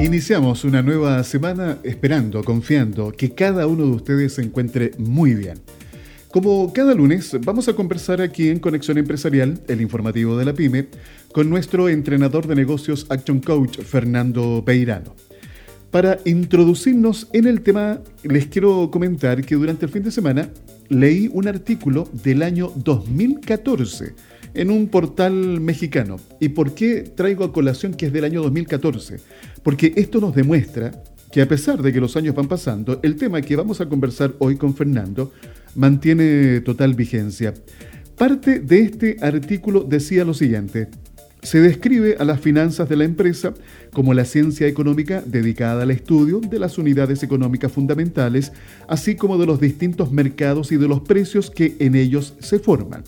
Iniciamos una nueva semana esperando, confiando que cada uno de ustedes se encuentre muy bien. Como cada lunes, vamos a conversar aquí en Conexión Empresarial, el informativo de la PyME, con nuestro entrenador de negocios Action Coach, Fernando Peirano. Para introducirnos en el tema, les quiero comentar que durante el fin de semana leí un artículo del año 2014 en un portal mexicano. ¿Y por qué traigo a colación que es del año 2014? Porque esto nos demuestra que a pesar de que los años van pasando, el tema que vamos a conversar hoy con Fernando mantiene total vigencia. Parte de este artículo decía lo siguiente. Se describe a las finanzas de la empresa como la ciencia económica dedicada al estudio de las unidades económicas fundamentales, así como de los distintos mercados y de los precios que en ellos se forman.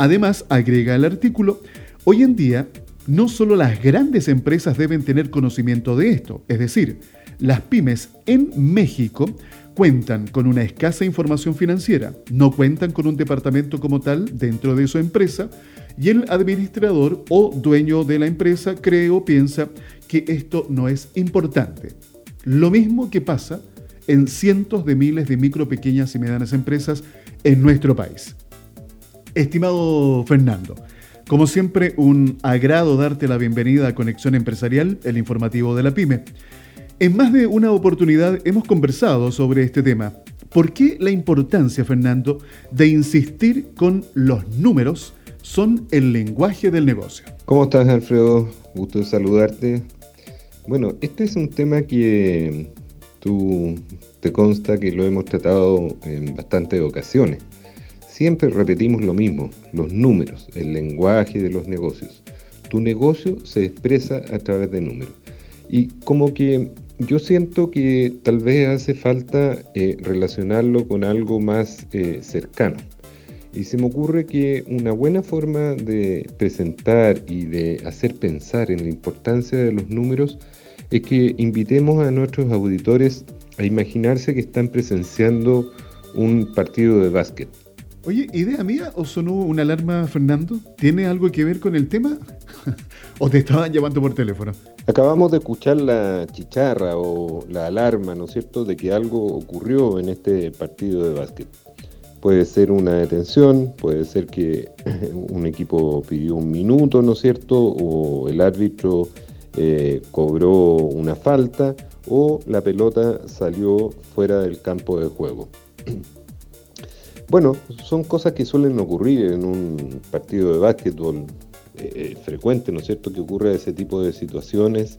Además, agrega el artículo, hoy en día no solo las grandes empresas deben tener conocimiento de esto, es decir, las pymes en México cuentan con una escasa información financiera, no cuentan con un departamento como tal dentro de su empresa y el administrador o dueño de la empresa cree o piensa que esto no es importante. Lo mismo que pasa en cientos de miles de micro, pequeñas y medianas empresas en nuestro país. Estimado Fernando, como siempre, un agrado darte la bienvenida a Conexión Empresarial, el informativo de la PyME. En más de una oportunidad hemos conversado sobre este tema. ¿Por qué la importancia, Fernando, de insistir con los números son el lenguaje del negocio? ¿Cómo estás, Alfredo? Gusto de saludarte. Bueno, este es un tema que tú te consta que lo hemos tratado en bastantes ocasiones. Siempre repetimos lo mismo, los números, el lenguaje de los negocios. Tu negocio se expresa a través de números. Y como que yo siento que tal vez hace falta eh, relacionarlo con algo más eh, cercano. Y se me ocurre que una buena forma de presentar y de hacer pensar en la importancia de los números es que invitemos a nuestros auditores a imaginarse que están presenciando un partido de básquet. Oye, ¿idea mía o sonó una alarma, Fernando? ¿Tiene algo que ver con el tema? ¿O te estaban llamando por teléfono? Acabamos de escuchar la chicharra o la alarma, ¿no es cierto?, de que algo ocurrió en este partido de básquet. Puede ser una detención, puede ser que un equipo pidió un minuto, ¿no es cierto?, o el árbitro eh, cobró una falta, o la pelota salió fuera del campo de juego. Bueno, son cosas que suelen ocurrir en un partido de básquetbol eh, eh, frecuente, ¿no es cierto?, que ocurre ese tipo de situaciones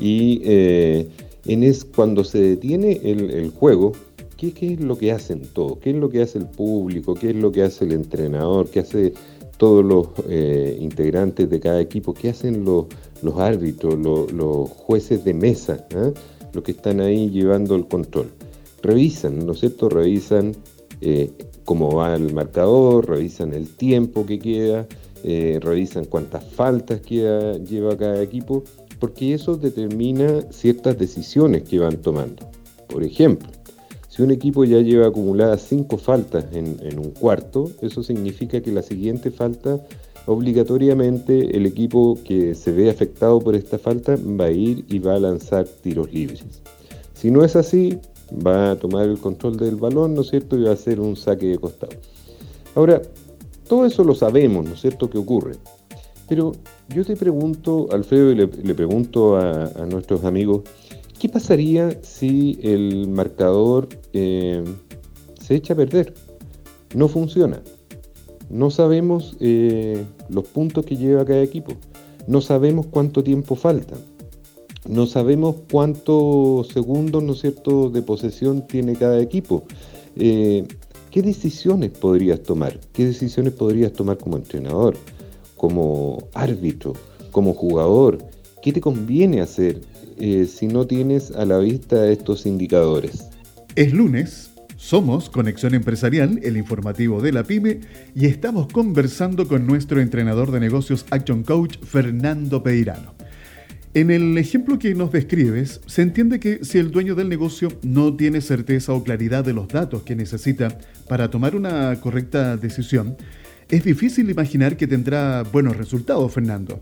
y eh, en es cuando se detiene el, juego, ¿qué, es lo que hacen todos? ¿Qué es lo que hace el público? ¿Qué es lo que hace el entrenador? ¿Qué hace todos los integrantes de cada equipo? ¿Qué hacen los, los árbitros, los, jueces de mesa? Los que están ahí llevando el control. Revisan, ¿no es cierto? Revisan cómo va el marcador, revisan el tiempo que queda, eh, revisan cuántas faltas lleva cada equipo, porque eso determina ciertas decisiones que van tomando. Por ejemplo, si un equipo ya lleva acumuladas cinco faltas en un cuarto, eso significa que la siguiente falta obligatoriamente el equipo que se ve afectado por esta falta va a ir y va a lanzar tiros libres. Si no es así, va a tomar el control del balón, ¿no es cierto? Y va a hacer un saque de costado. Ahora, todo eso lo sabemos, ¿no es cierto?, que ocurre. Pero yo te pregunto, Alfredo, y le, pregunto a, nuestros amigos, ¿qué pasaría si el marcador eh, se echa a perder? No funciona. No sabemos eh, los puntos que lleva cada equipo. No sabemos cuánto tiempo falta. No sabemos cuántos segundos, ¿no cierto?, de posesión tiene cada equipo. Eh, ¿Qué decisiones podrías tomar? ¿Qué decisiones podrías tomar como entrenador, como árbitro, como jugador? ¿Qué te conviene hacer eh, si no tienes a la vista estos indicadores? Es lunes, somos Conexión Empresarial, el informativo de la PyME, y estamos conversando con nuestro entrenador de negocios Action Coach, Fernando Peirano. En el ejemplo que nos describes, se entiende que si el dueño del negocio no tiene certeza o claridad de los datos que necesita para tomar una correcta decisión, es difícil imaginar que tendrá buenos resultados, Fernando.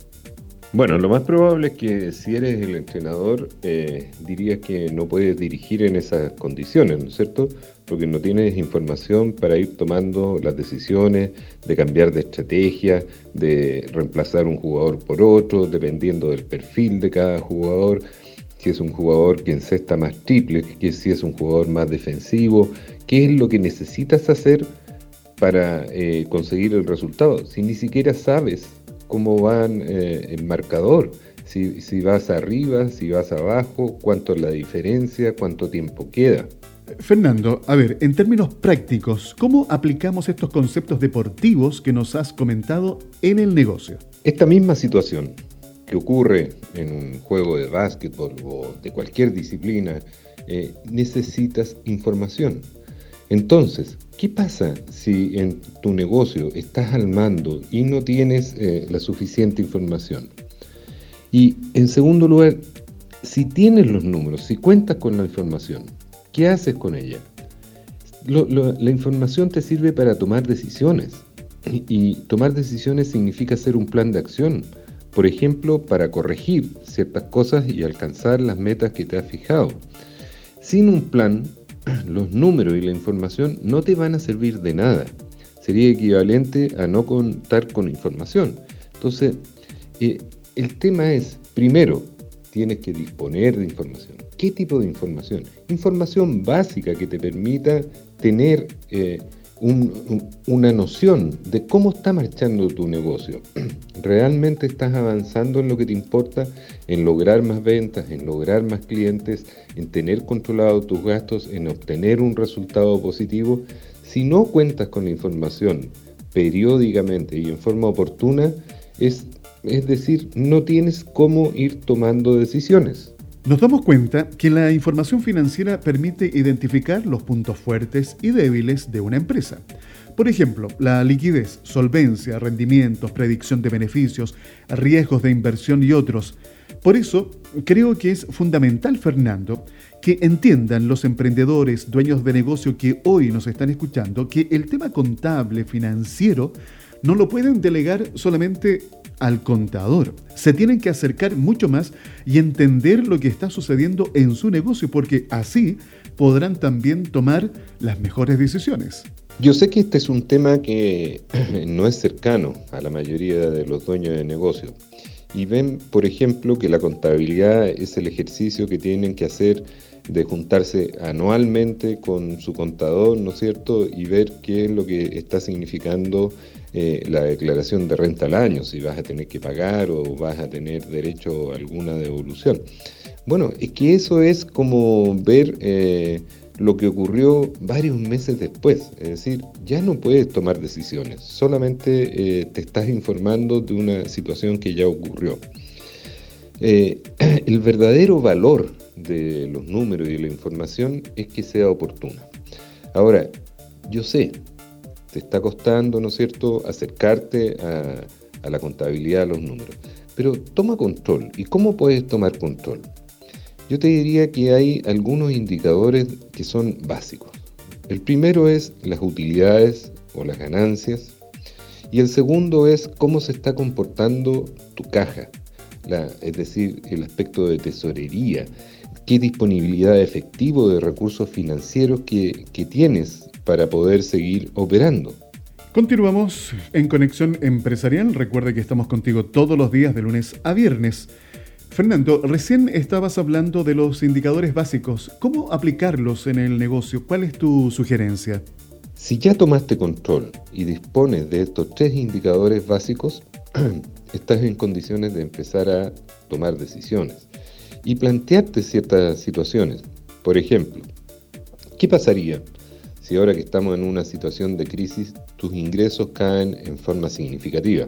Bueno, lo más probable es que si eres el entrenador, eh, dirías que no puedes dirigir en esas condiciones, ¿no es cierto? Porque no tienes información para ir tomando las decisiones de cambiar de estrategia, de reemplazar un jugador por otro, dependiendo del perfil de cada jugador. Si es un jugador que encesta más triple, que si es un jugador más defensivo, qué es lo que necesitas hacer para eh, conseguir el resultado. Si ni siquiera sabes cómo van eh, el marcador, si, si vas arriba, si vas abajo, cuánto es la diferencia, cuánto tiempo queda. Fernando, a ver, en términos prácticos, ¿cómo aplicamos estos conceptos deportivos que nos has comentado en el negocio? Esta misma situación que ocurre en un juego de básquetbol o de cualquier disciplina, eh, necesitas información. Entonces, ¿qué pasa si en tu negocio estás al mando y no tienes eh, la suficiente información? Y en segundo lugar, si tienes los números, si cuentas con la información, ¿qué haces con ella? la información te sirve para tomar decisiones. y tomar decisiones significa hacer un plan de acción. Por ejemplo, para corregir ciertas cosas y alcanzar las metas que te has fijado. Sin un plan, los números y la información no te van a servir de nada. Sería equivalente a no contar con información. Entonces, eh, el tema es, primero, tienes que disponer de información. ¿Qué tipo de información? Información básica que te permita tener eh, una noción de cómo está marchando tu negocio. ¿Realmente estás avanzando en lo que te importa? En lograr más ventas, en lograr más clientes, en tener controlado tus gastos, en obtener un resultado positivo. Si no cuentas con la información periódicamente y en forma oportuna, es, es decir, no tienes cómo ir tomando decisiones. Nos damos cuenta que la información financiera permite identificar los puntos fuertes y débiles de una empresa. Por ejemplo, la liquidez, solvencia, rendimientos, predicción de beneficios, riesgos de inversión y otros. Por eso, creo que es fundamental, Fernando, que entiendan los emprendedores, dueños de negocio que hoy nos están escuchando, que el tema contable, financiero, no lo pueden delegar solamente al contador. Se tienen que acercar mucho más y entender lo que está sucediendo en su negocio porque así podrán también tomar las mejores decisiones. Yo sé que este es un tema que no es cercano a la mayoría de los dueños de negocio y ven, por ejemplo, que la contabilidad es el ejercicio que tienen que hacer de juntarse anualmente con su contador, ¿no es cierto? Y ver qué es lo que está significando eh, la declaración de renta al año, si vas a tener que pagar o vas a tener derecho a alguna devolución. Bueno, es que eso es como ver eh, lo que ocurrió varios meses después, es decir, ya no puedes tomar decisiones, solamente eh, te estás informando de una situación que ya ocurrió. el verdadero valor de los números y la información es que sea oportuna. Ahora, yo sé, te está costando, ¿no es cierto?, acercarte a, la contabilidad de los números. Pero toma control. ¿Y cómo puedes tomar control? Yo te diría que hay algunos indicadores que son básicos. El primero es las utilidades o las ganancias. Y el segundo es cómo se está comportando tu caja, es decir, el aspecto de tesorería, qué disponibilidad de efectivo de recursos financieros que tienes para poder seguir operando. Continuamos en Conexión Empresarial. Recuerde que estamos contigo todos los días de lunes a viernes. Fernando, recién estabas hablando de los indicadores básicos. ¿Cómo aplicarlos en el negocio? ¿Cuál es tu sugerencia? Si ya tomaste control y dispones de estos tres indicadores básicos, estás en condiciones de empezar a tomar decisiones y plantearte ciertas situaciones. Por ejemplo, ¿qué pasaría si ahora que estamos en una situación de crisis, tus ingresos caen en forma significativa.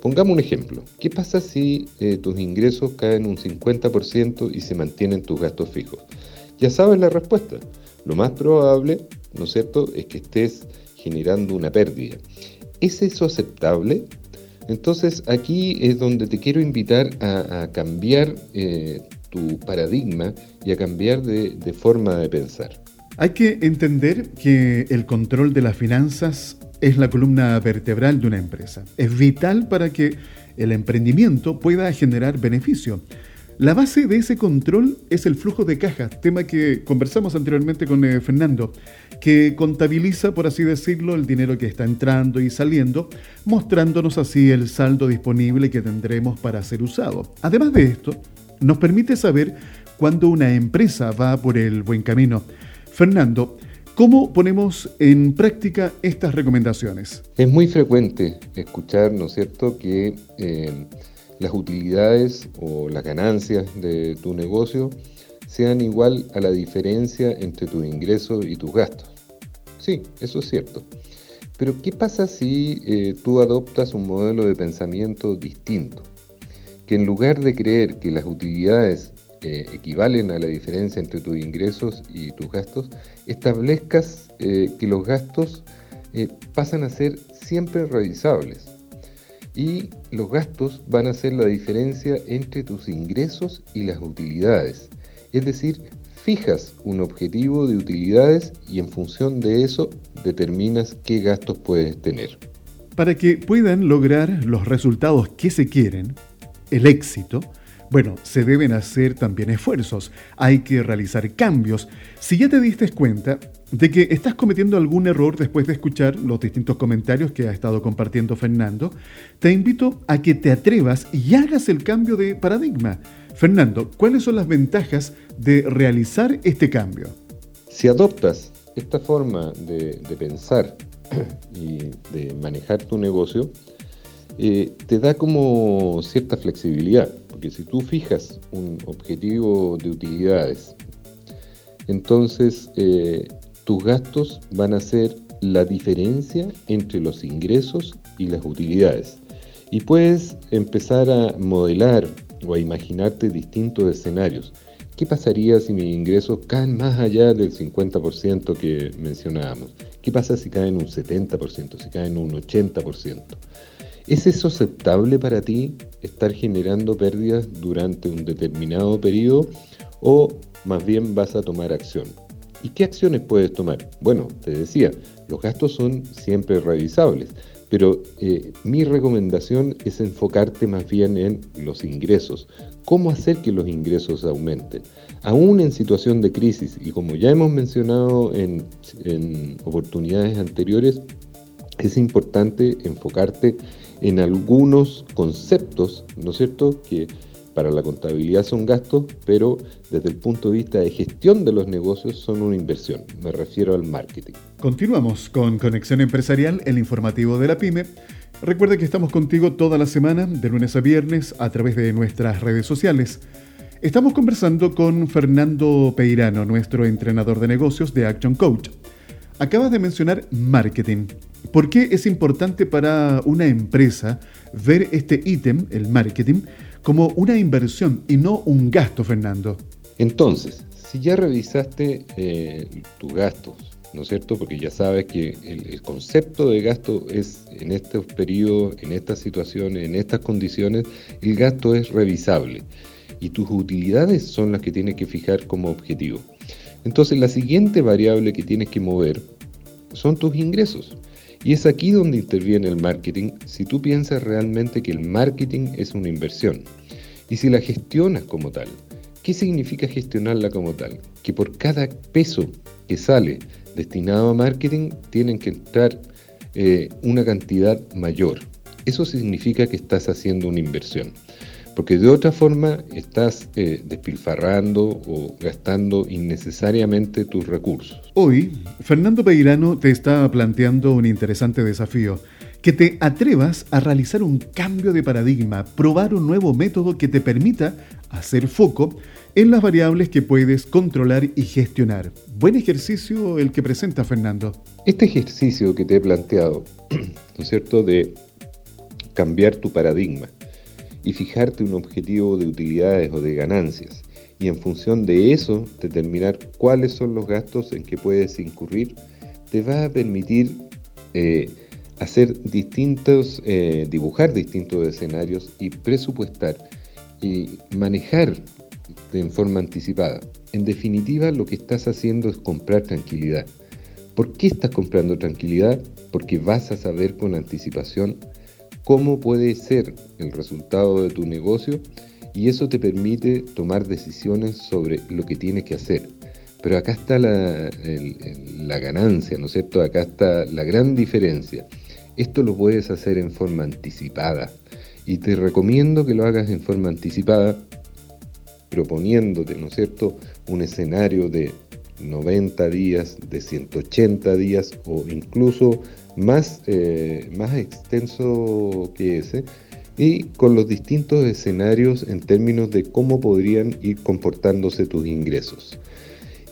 Pongamos un ejemplo. ¿Qué pasa si eh, tus ingresos caen un 50% y se mantienen tus gastos fijos? Ya sabes la respuesta. Lo más probable, ¿no es cierto?, es que estés generando una pérdida. ¿Es eso aceptable? Entonces aquí es donde te quiero invitar a, cambiar eh, tu paradigma y a cambiar de forma de pensar. Hay que entender que el control de las finanzas es la columna vertebral de una empresa. Es vital para que el emprendimiento pueda generar beneficio. La base de ese control es el flujo de caja, tema que conversamos anteriormente con eh, Fernando, que contabiliza, por así decirlo, el dinero que está entrando y saliendo, mostrándonos así el saldo disponible que tendremos para ser usado. Además de esto, nos permite saber cuándo una empresa va por el buen camino. Fernando, ¿Cómo ponemos en práctica estas recomendaciones? Es muy frecuente escuchar, ¿no es cierto?, que eh, las utilidades o las ganancias de tu negocio sean igual a la diferencia entre tus ingresos y tus gastos. Sí, eso es cierto. Pero ¿qué pasa si eh, tú adoptas un modelo de pensamiento distinto? Que en lugar de creer que las utilidades eh, equivalen a la diferencia entre tus ingresos y tus gastos, establezcas eh, que los gastos pasan a ser siempre revisables y los gastos van a ser la diferencia entre tus ingresos y las utilidades. Es decir, fijas un objetivo de utilidades y en función de eso determinas qué gastos puedes tener. Para que puedan lograr los resultados que se quieren, el éxito, bueno, se deben hacer también esfuerzos, hay que realizar cambios. Si ya te diste cuenta de que estás cometiendo algún error después de escuchar los distintos comentarios que ha estado compartiendo Fernando, te invito a que te atrevas y hagas el cambio de paradigma. Fernando, ¿cuáles son las ventajas de realizar este cambio? Si adoptas esta forma de, pensar y de manejar tu negocio, eh, te da como cierta flexibilidad si tú fijas un objetivo de utilidades, entonces eh, tus gastos van a ser la diferencia entre los ingresos y las utilidades. Y puedes empezar a modelar o a imaginarte distintos escenarios. ¿Qué pasaría si mis ingresos caen más allá del 50% que mencionábamos? ¿Qué pasa si caen un 70%, si caen un 80%? ¿Es eso aceptable para ti estar generando pérdidas durante un determinado periodo o más bien vas a tomar acción? ¿Y qué acciones puedes tomar? Bueno, te decía, los gastos son siempre revisables, pero eh, mi recomendación es enfocarte más bien en los ingresos. ¿Cómo hacer que los ingresos aumenten? Aún en situación de crisis, y como ya hemos mencionado en, en oportunidades anteriores, es importante enfocarte en algunos conceptos, ¿no es cierto?, que para la contabilidad son gastos, pero desde el punto de vista de gestión de los negocios son una inversión. Me refiero al marketing. Continuamos con Conexión Empresarial, el informativo de la PyME. Recuerda que estamos contigo toda la semana, de lunes a viernes, a través de nuestras redes sociales. Estamos conversando con Fernando Peirano, nuestro entrenador de negocios de Action Coach. Acabas de mencionar marketing. ¿Por qué es importante para una empresa ver este ítem, el marketing, como una inversión y no un gasto, Fernando? Entonces, si ya revisaste eh, tus gastos, ¿no es cierto? Porque ya sabes que el, concepto de gasto es en estos periodos, en estas situaciones, en estas condiciones, el gasto es revisable y tus utilidades son las que tienes que fijar como objetivo. Entonces la siguiente variable que tienes que mover son tus ingresos. Y es aquí donde interviene el marketing si tú piensas realmente que el marketing es una inversión. Y si la gestionas como tal. ¿Qué significa gestionarla como tal? Que por cada peso que sale destinado a marketing tienen que entrar eh, una cantidad mayor. Eso significa que estás haciendo una inversión porque de otra forma estás eh, despilfarrando o gastando innecesariamente tus recursos. Hoy, Fernando Peirano te está planteando un interesante desafío, que te atrevas a realizar un cambio de paradigma, probar un nuevo método que te permita hacer foco en las variables que puedes controlar y gestionar. Buen ejercicio el que presenta Fernando. Este ejercicio que te he planteado, ¿no es cierto?, de cambiar tu paradigma, y fijarte un objetivo de utilidades o de ganancias y en función de eso determinar cuáles son los gastos en que puedes incurrir, te va a permitir eh, hacer distintos, eh, dibujar distintos escenarios y presupuestar y manejar de forma anticipada. En definitiva, lo que estás haciendo es comprar tranquilidad. ¿Por qué estás comprando tranquilidad? porque vas a saber con anticipación cómo puede ser el resultado de tu negocio y eso te permite tomar decisiones sobre lo que tienes que hacer. Pero acá está la, ganancia, ¿no es cierto? Acá está la gran diferencia. Esto lo puedes hacer en forma anticipada y te recomiendo que lo hagas en forma anticipada proponiéndote, ¿no es cierto?, un escenario de 90 días, de 180 días o incluso más, eh, más extenso que ese, y con los distintos escenarios en términos de cómo podrían ir comportándose tus ingresos.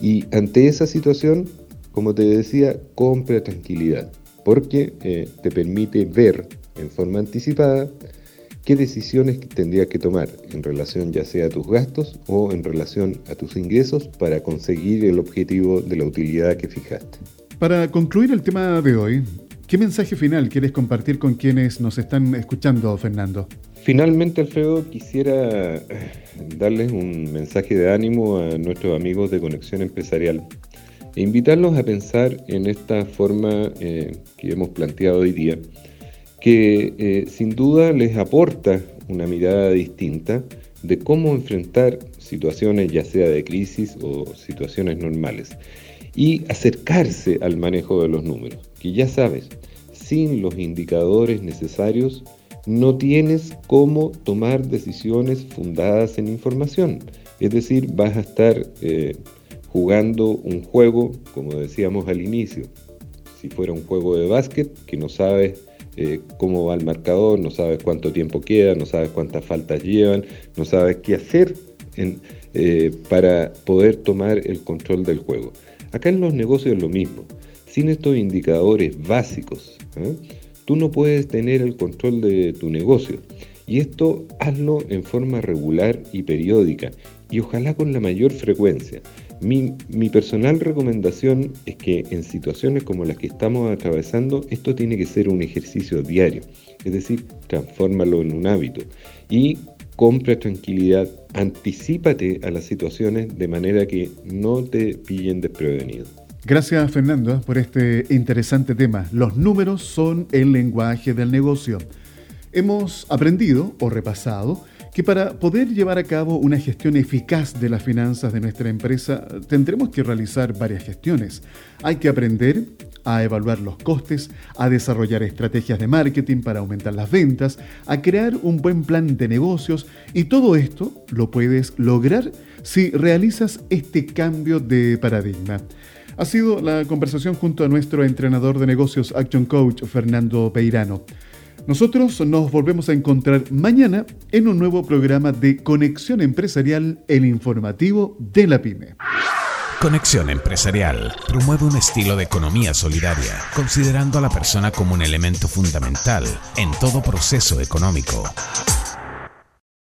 Y ante esa situación, como te decía, compra tranquilidad, porque eh, te permite ver en forma anticipada qué decisiones tendrías que tomar en relación ya sea a tus gastos o en relación a tus ingresos para conseguir el objetivo de la utilidad que fijaste. Para concluir el tema de hoy, ¿qué mensaje final quieres compartir con quienes nos están escuchando, Fernando? Finalmente, Alfredo, quisiera darles un mensaje de ánimo a nuestros amigos de Conexión Empresarial e invitarlos a pensar en esta forma eh, que hemos planteado hoy día que eh, sin duda les aporta una mirada distinta de cómo enfrentar situaciones ya sea de crisis o situaciones normales y acercarse al manejo de los números, que ya sabes, sin los indicadores necesarios no tienes cómo tomar decisiones fundadas en información. Es decir, vas a estar eh, jugando un juego, como decíamos al inicio, si fuera un juego de básquet que no sabes eh, cómo va el marcador, no sabes cuánto tiempo queda, no sabes cuántas faltas llevan, no sabes qué hacer eh, para poder tomar el control del juego. Acá en los negocios es lo mismo. Sin estos indicadores básicos, ¿eh? tú no puedes tener el control de tu negocio. Y esto hazlo en forma regular y periódica y ojalá con la mayor frecuencia. Mi, personal recomendación es que en situaciones como las que estamos atravesando, esto tiene que ser un ejercicio diario, es decir, transfórmalo en un hábito y compra tranquilidad, anticípate a las situaciones de manera que no te pillen desprevenido. Gracias Fernando por este interesante tema. Los números son el lenguaje del negocio. Hemos aprendido o repasado que para poder llevar a cabo una gestión eficaz de las finanzas de nuestra empresa tendremos que realizar varias gestiones. Hay que aprender a evaluar los costes, a desarrollar estrategias de marketing para aumentar las ventas, a crear un buen plan de negocios y todo esto lo puedes lograr si realizas este cambio de paradigma. Ha sido la conversación junto a nuestro entrenador de negocios Action Coach Fernando Peirano. Nosotros nos volvemos a encontrar mañana en un nuevo programa de Conexión Empresarial, el informativo de la PyME. Conexión Empresarial promueve un estilo de economía solidaria, considerando a la persona como un elemento fundamental en todo proceso económico.